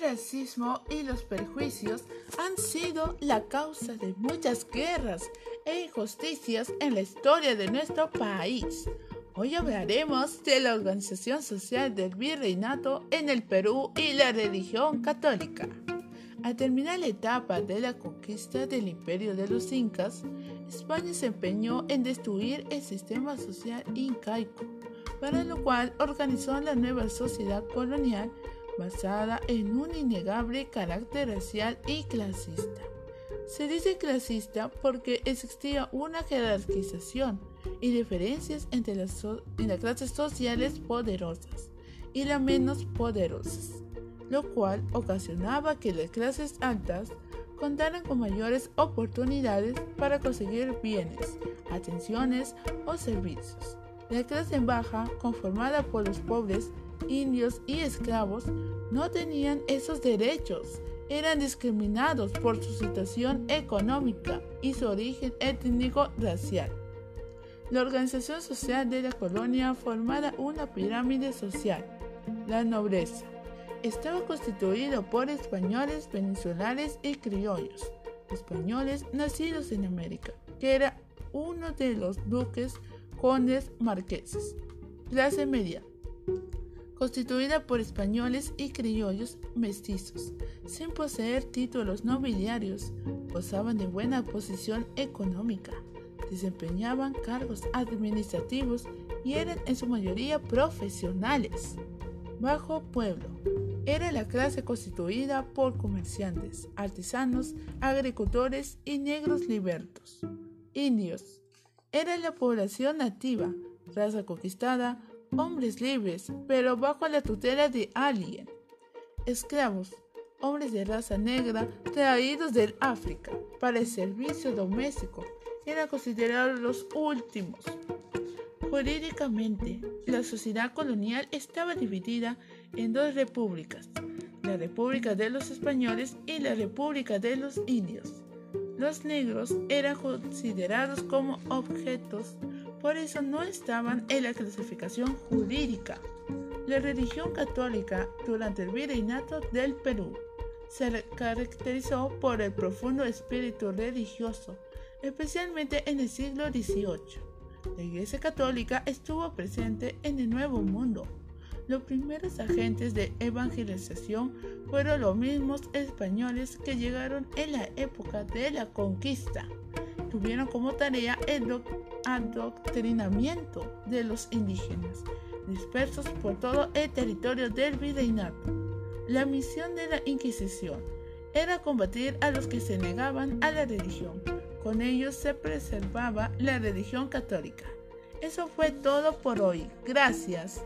racismo y los perjuicios han sido la causa de muchas guerras e injusticias en la historia de nuestro país. Hoy hablaremos de la organización social del virreinato en el Perú y la religión católica. Al terminar la etapa de la conquista del imperio de los incas, España se empeñó en destruir el sistema social incaico, para lo cual organizó la nueva sociedad colonial basada en un innegable carácter racial y clasista. Se dice clasista porque existía una jerarquización y diferencias entre las, clases sociales poderosas y las menos poderosas, lo cual ocasionaba que las clases altas contaran con mayores oportunidades para conseguir bienes, atenciones o servicios. La clase baja, conformada por los pobres, indios y esclavos no tenían esos derechos, eran discriminados por su situación económica y su origen étnico-racial. La organización social de la colonia formaba una pirámide social. La nobleza estaba constituida por españoles, venezolanos y criollos, españoles nacidos en América, que era uno de los duques, condes, marqueses. Clase media, constituida por españoles y criollos mestizos, sin poseer títulos nobiliarios, gozaban de buena posición económica, desempeñaban cargos administrativos y eran en su mayoría profesionales. Bajo pueblo era la clase constituida por comerciantes, artesanos, agricultores y negros libertos. Indios era la población nativa, raza conquistada hombres libres, pero bajo la tutela de alguien. Esclavos, hombres de raza negra traídos del África para el servicio doméstico, eran considerados los últimos. Jurídicamente, la sociedad colonial estaba dividida en dos repúblicas, la República de los Españoles y la República de los Indios. Los negros eran considerados como objetos por eso no estaban en la clasificación jurídica. La religión católica durante el virreinato del Perú se caracterizó por el profundo espíritu religioso, especialmente en el siglo XVIII. La Iglesia Católica estuvo presente en el Nuevo Mundo. Los primeros agentes de evangelización fueron los mismos españoles que llegaron en la época de la conquista. Tuvieron como tarea el adoctrinamiento de los indígenas, dispersos por todo el territorio del virreinato. La misión de la Inquisición era combatir a los que se negaban a la religión. Con ellos se preservaba la religión católica. Eso fue todo por hoy. Gracias.